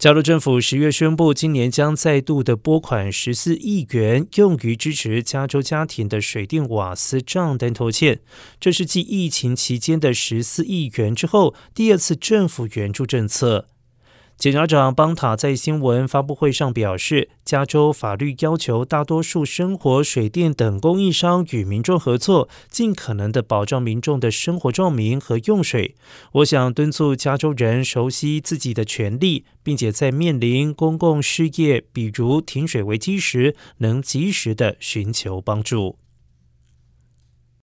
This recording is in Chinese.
加州政府十月宣布，今年将再度的拨款十四亿元，用于支持加州家庭的水电瓦斯账单拖欠。这是继疫情期间的十四亿元之后，第二次政府援助政策。检察长邦塔在新闻发布会上表示，加州法律要求大多数生活水电等供应商与民众合作，尽可能的保障民众的生活照明和用水。我想敦促加州人熟悉自己的权利，并且在面临公共事业，比如停水危机时，能及时的寻求帮助。